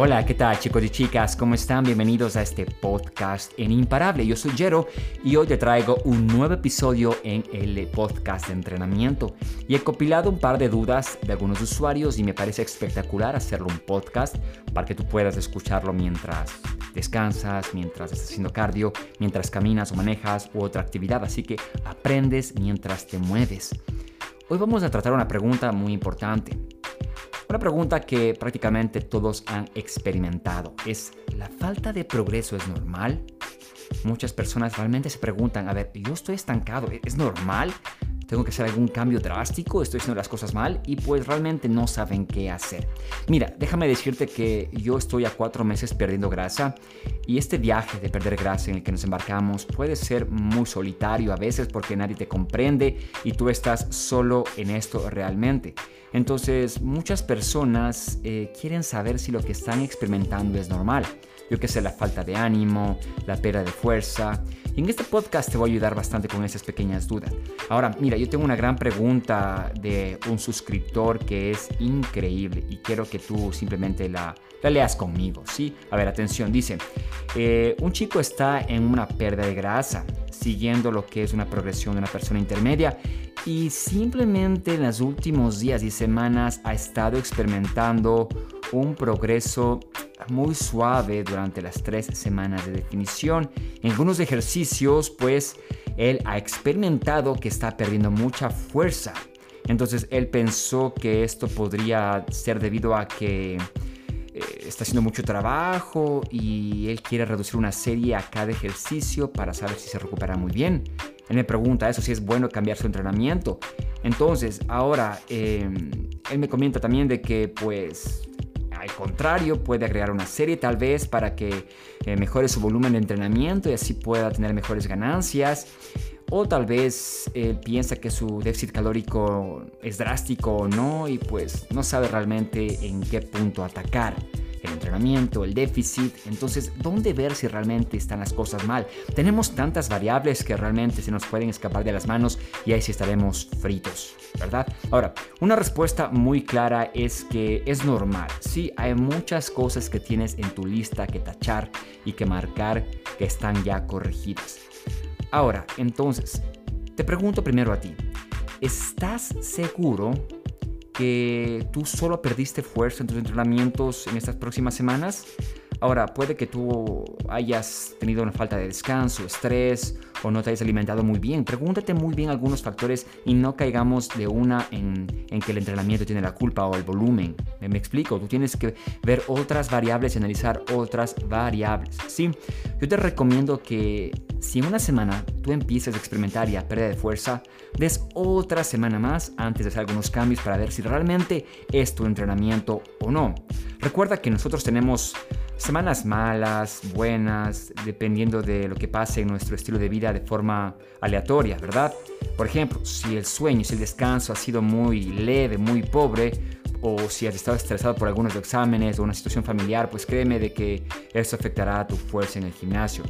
Hola, ¿qué tal chicos y chicas? ¿Cómo están? Bienvenidos a este podcast en Imparable. Yo soy Jero y hoy te traigo un nuevo episodio en el podcast de entrenamiento. Y he compilado un par de dudas de algunos usuarios y me parece espectacular hacerlo un podcast para que tú puedas escucharlo mientras descansas, mientras estás haciendo cardio, mientras caminas o manejas u otra actividad. Así que aprendes mientras te mueves. Hoy vamos a tratar una pregunta muy importante. Una pregunta que prácticamente todos han experimentado es, ¿la falta de progreso es normal? Muchas personas realmente se preguntan, a ver, yo estoy estancado, ¿es normal? Tengo que hacer algún cambio drástico, estoy haciendo las cosas mal y pues realmente no saben qué hacer. Mira, déjame decirte que yo estoy a cuatro meses perdiendo grasa y este viaje de perder grasa en el que nos embarcamos puede ser muy solitario a veces porque nadie te comprende y tú estás solo en esto realmente. Entonces muchas personas eh, quieren saber si lo que están experimentando es normal. Yo que sé, la falta de ánimo, la pérdida de fuerza en este podcast te voy a ayudar bastante con esas pequeñas dudas. Ahora, mira, yo tengo una gran pregunta de un suscriptor que es increíble y quiero que tú simplemente la, leas conmigo, ¿sí? A ver, atención, dice, eh, un chico está en una pérdida de grasa, siguiendo lo que es una progresión de una persona intermedia y simplemente en los últimos días y semanas ha estado experimentando un progreso muy suave durante las tres semanas de definición. En algunos ejercicios, pues, él ha experimentado que está perdiendo mucha fuerza. Entonces, él pensó que esto podría ser debido a que eh, está haciendo mucho trabajo y él quiere reducir una serie a cada ejercicio para saber si se recupera muy bien. Él me pregunta eso, si es bueno cambiar su entrenamiento. Entonces, ahora, eh, él me comenta también de que pues al contrario, puede agregar una serie tal vez para que eh, mejore su volumen de entrenamiento y así pueda tener mejores ganancias. O tal vez piensa que su déficit calórico es drástico o no y pues no sabe realmente en qué punto atacar el entrenamiento, el déficit. Entonces, ¿dónde ver si realmente están las cosas mal? Tenemos tantas variables que realmente se nos pueden escapar de las manos y ahí sí estaremos fritos, ¿verdad? Ahora, una respuesta muy clara es que es normal. Sí, hay muchas cosas que tienes en tu lista que tachar y que marcar que están ya corregidas. Ahora, entonces, te pregunto primero a ti, ¿estás seguro que tú solo perdiste fuerza en tus entrenamientos en estas próximas semanas. Ahora, puede que tú hayas tenido una falta de descanso, estrés o no te hayas alimentado muy bien. Pregúntate muy bien algunos factores y no caigamos de una en, que el entrenamiento tiene la culpa o el volumen. ¿Me, ¿Me, explico? Tú tienes que ver otras variables y analizar otras variables. Sí, yo te recomiendo que si en una semana tú empiezas a experimentar ya pérdida de fuerza, des otra semana más antes de hacer algunos cambios para ver si realmente es tu entrenamiento o no. Recuerda que nosotros tenemos semanas malas, buenas, dependiendo de lo que pase en nuestro estilo de vida de forma aleatoria, ¿verdad? Por ejemplo, si el sueño, si el descanso ha sido muy leve, muy pobre, o si has estado estresado por algunos exámenes o una situación familiar, pues créeme de que eso afectará a tu fuerza en el gimnasio.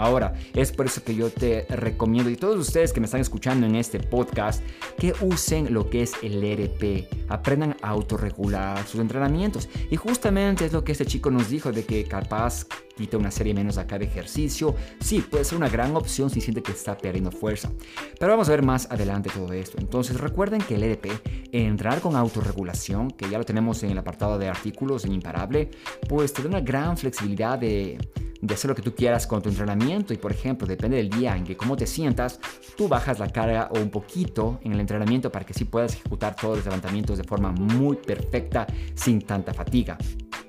Ahora, es por eso que yo te recomiendo y todos ustedes que me están escuchando en este podcast que usen lo que es el ERP, aprendan a autorregular sus entrenamientos. Y justamente es lo que este chico nos dijo de que capaz quita una serie menos acá de ejercicio. Sí, puede ser una gran opción si siente que está perdiendo fuerza. Pero vamos a ver más adelante todo esto. Entonces recuerden que el ERP, entrar con autorregulación, que ya lo tenemos en el apartado de artículos en Imparable, pues te da una gran flexibilidad de de hacer lo que tú quieras con tu entrenamiento y por ejemplo depende del día en que cómo te sientas, tú bajas la carga o un poquito en el entrenamiento para que sí puedas ejecutar todos los levantamientos de forma muy perfecta sin tanta fatiga.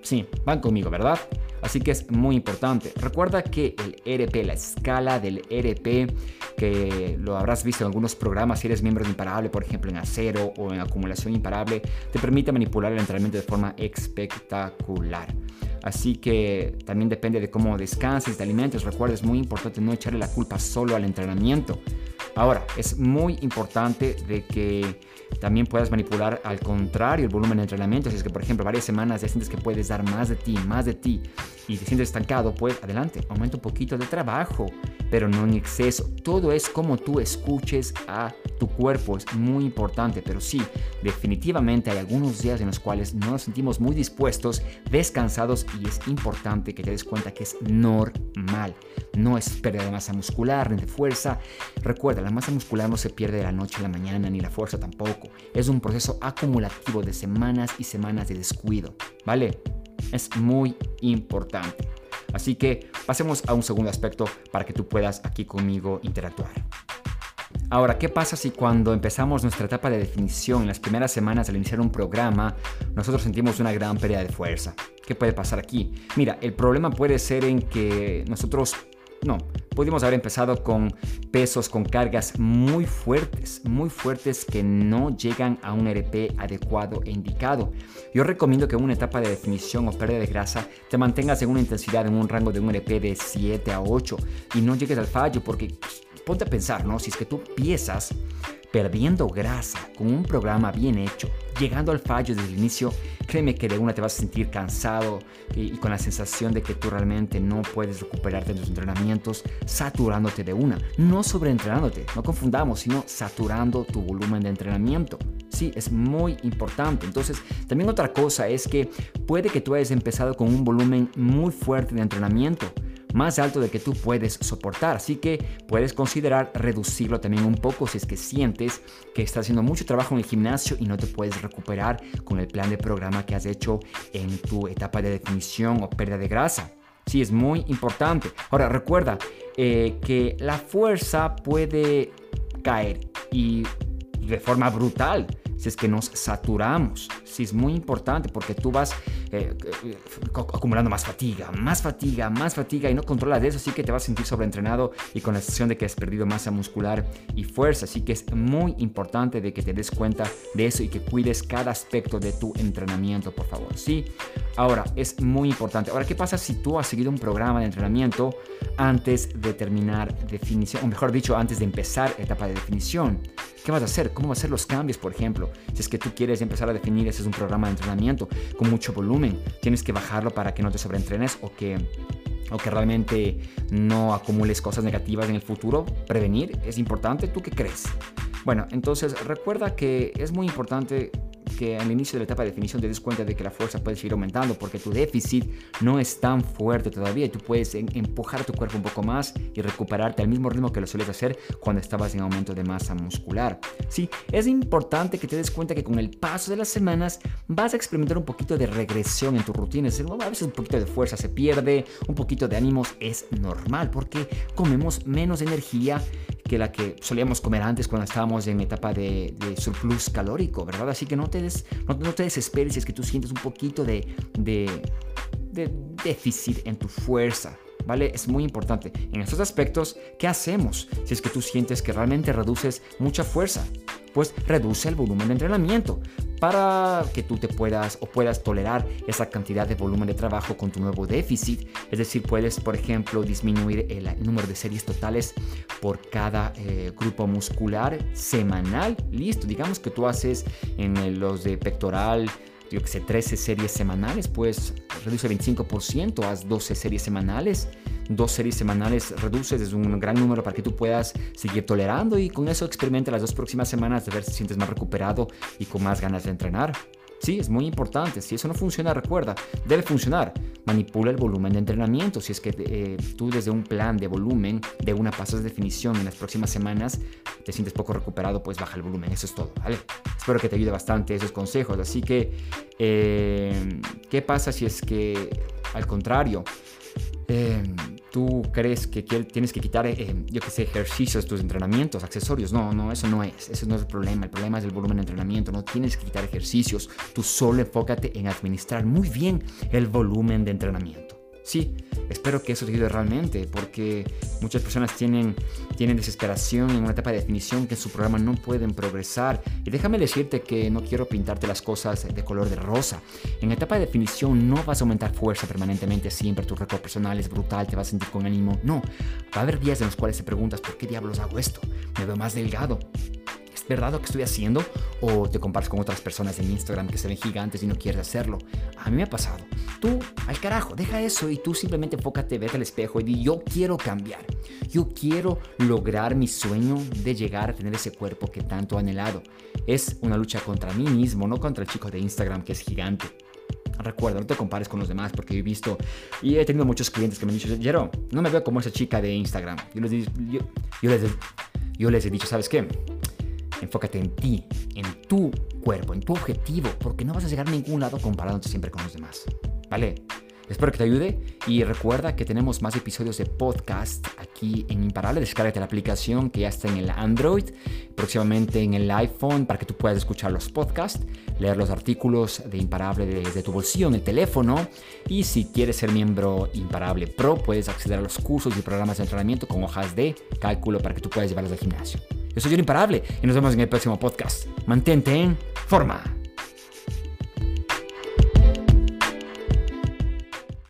Sí, van conmigo, ¿verdad? Así que es muy importante. Recuerda que el RP, la escala del RP, que lo habrás visto en algunos programas si eres miembro de Imparable, por ejemplo en acero o en acumulación imparable, te permite manipular el entrenamiento de forma espectacular. Así que también depende de cómo descanses, te alimentes. Recuerda, es muy importante no echarle la culpa solo al entrenamiento. Ahora, es muy importante de que también puedas manipular al contrario el volumen de entrenamiento. Si es que, por ejemplo, varias semanas ya sientes que puedes dar más de ti, más de ti y te sientes estancado, pues adelante, aumenta un poquito de trabajo pero no en exceso. Todo es como tú escuches a tu cuerpo, es muy importante, pero sí, definitivamente hay algunos días en los cuales no nos sentimos muy dispuestos, descansados y es importante que te des cuenta que es normal. No es pérdida de masa muscular ni de fuerza. Recuerda, la masa muscular no se pierde de la noche a la mañana ni la fuerza tampoco. Es un proceso acumulativo de semanas y semanas de descuido, ¿vale? Es muy importante. Así que pasemos a un segundo aspecto para que tú puedas aquí conmigo interactuar. Ahora, ¿qué pasa si cuando empezamos nuestra etapa de definición en las primeras semanas al iniciar un programa, nosotros sentimos una gran pérdida de fuerza? ¿Qué puede pasar aquí? Mira, el problema puede ser en que nosotros no, pudimos haber empezado con pesos, con cargas muy fuertes, muy fuertes que no llegan a un RP adecuado e indicado. Yo recomiendo que en una etapa de definición o pérdida de grasa te mantengas en una intensidad, en un rango de un RP de 7 a 8 y no llegues al fallo porque pues, ponte a pensar, ¿no? Si es que tú piensas perdiendo grasa con un programa bien hecho, llegando al fallo desde el inicio, créeme que de una te vas a sentir cansado y, con la sensación de que tú realmente no puedes recuperarte de tus entrenamientos, saturándote de una, no sobreentrenándote, no confundamos, sino saturando tu volumen de entrenamiento. Sí, es muy importante. Entonces, también otra cosa es que puede que tú hayas empezado con un volumen muy fuerte de entrenamiento, más alto de que tú puedes soportar. Así que puedes considerar reducirlo también un poco si es que sientes que estás haciendo mucho trabajo en el gimnasio y no te puedes recuperar con el plan de programa que has hecho en tu etapa de definición o pérdida de grasa. Sí, es muy importante. Ahora, recuerda eh, que la fuerza puede caer y de forma brutal si es que nos saturamos. Sí, es muy importante porque tú vas eh, eh, acumulando más fatiga, más fatiga, más fatiga y no controlas de eso, así que te vas a sentir sobreentrenado y con la sensación de que has perdido masa muscular y fuerza. Así que es muy importante de que te des cuenta de eso y que cuides cada aspecto de tu entrenamiento, por favor. Sí, ahora es muy importante. Ahora, ¿qué pasa si tú has seguido un programa de entrenamiento antes de terminar definición, o mejor dicho, antes de empezar etapa de definición? ¿Qué vas a hacer? ¿Cómo vas a hacer los cambios, por ejemplo? Si es que tú quieres empezar a definir, ese es un programa de entrenamiento con mucho volumen, tienes que bajarlo para que no te sobreentrenes o que o que realmente no acumules cosas negativas en el futuro, prevenir es importante. ¿Tú qué crees? Bueno, entonces recuerda que es muy importante que al inicio de la etapa de definición te des cuenta de que la fuerza puede seguir aumentando porque tu déficit no es tan fuerte todavía y tú puedes empujar tu cuerpo un poco más y recuperarte al mismo ritmo que lo sueles hacer cuando estabas en aumento de masa muscular. Sí, es importante que te des cuenta que con el paso de las semanas vas a experimentar un poquito de regresión en tu rutina. Es decir, a veces un poquito de fuerza se pierde, un poquito de ánimos es normal porque comemos menos energía que la que solíamos comer antes cuando estábamos en etapa de, surplus calórico, ¿verdad? Así que no te, no, te desesperes si es que tú sientes un poquito de, de, de déficit en tu fuerza. ¿Vale? Es muy importante. En estos aspectos, ¿qué hacemos? Si es que tú sientes que realmente reduces mucha fuerza, pues reduce el volumen de entrenamiento para que tú te puedas o puedas tolerar esa cantidad de volumen de trabajo con tu nuevo déficit. Es decir, puedes, por ejemplo, disminuir el, número de series totales por cada eh, grupo muscular semanal. Listo, digamos que tú haces en los de pectoral, yo que sé, 13 series semanales, pues reduce 25%, haz 12 series semanales dos series semanales reduces, es un gran número para que tú puedas seguir tolerando y con eso experimenta las dos próximas semanas de ver si sientes más recuperado y con más ganas de entrenar. Sí, es muy importante. Si eso no funciona, recuerda, debe funcionar. Manipula el volumen de entrenamiento. Si es que eh, tú desde un plan de volumen de una pasas de definición en las próximas semanas te sientes poco recuperado, pues baja el volumen. Eso es todo, ¿vale? Espero que te ayude bastante esos consejos. Así que, eh, ¿qué pasa si es que al contrario? Eh, tú crees que tienes que quitar, eh, yo que sé, ejercicios, tus entrenamientos, accesorios. No, no, eso no es. Eso no es el problema. El problema es el volumen de entrenamiento. No tienes que quitar ejercicios. Tú solo enfócate en administrar muy bien el volumen de entrenamiento. Sí, espero que eso te ayude realmente, porque muchas personas tienen, tienen desesperación en una etapa de definición que en su programa no pueden progresar. Y déjame decirte que no quiero pintarte las cosas de color de rosa. En etapa de definición no vas a aumentar fuerza permanentemente siempre, tu récord personal es brutal, te vas a sentir con ánimo. No, va a haber días en los cuales te preguntas, ¿por qué diablos hago esto? Me veo más delgado ¿Es verdad lo que estoy haciendo? ¿O te comparas con otras personas en Instagram que se ven gigantes y no quieres hacerlo? A mí me ha pasado. Tú, al carajo, deja eso y tú simplemente enfócate, vete al espejo y di, yo quiero cambiar. Yo quiero lograr mi sueño de llegar a tener ese cuerpo que tanto he anhelado. Es una lucha contra mí mismo, no contra el chico de Instagram que es gigante. Recuerda, no te compares con los demás porque he visto y he tenido muchos clientes que me han dicho, Jero, no me veo como esa chica de Instagram. Yo les, yo, yo les, yo les he dicho, ¿sabes qué? Enfócate en ti, en tu cuerpo, en tu objetivo, porque no vas a llegar a ningún lado comparándote siempre con los demás. ¿Vale? Espero que te ayude y recuerda que tenemos más episodios de podcast aquí en Imparable. Descárgate la aplicación que ya está en el Android, próximamente en el iPhone para que tú puedas escuchar los podcasts, leer los artículos de Imparable desde tu bolsillo en el teléfono y si quieres ser miembro Imparable Pro puedes acceder a los cursos y programas de entrenamiento con hojas de cálculo para que tú puedas llevarlos al gimnasio. Yo soy John Imparable y nos vemos en el próximo podcast. Mantente en forma.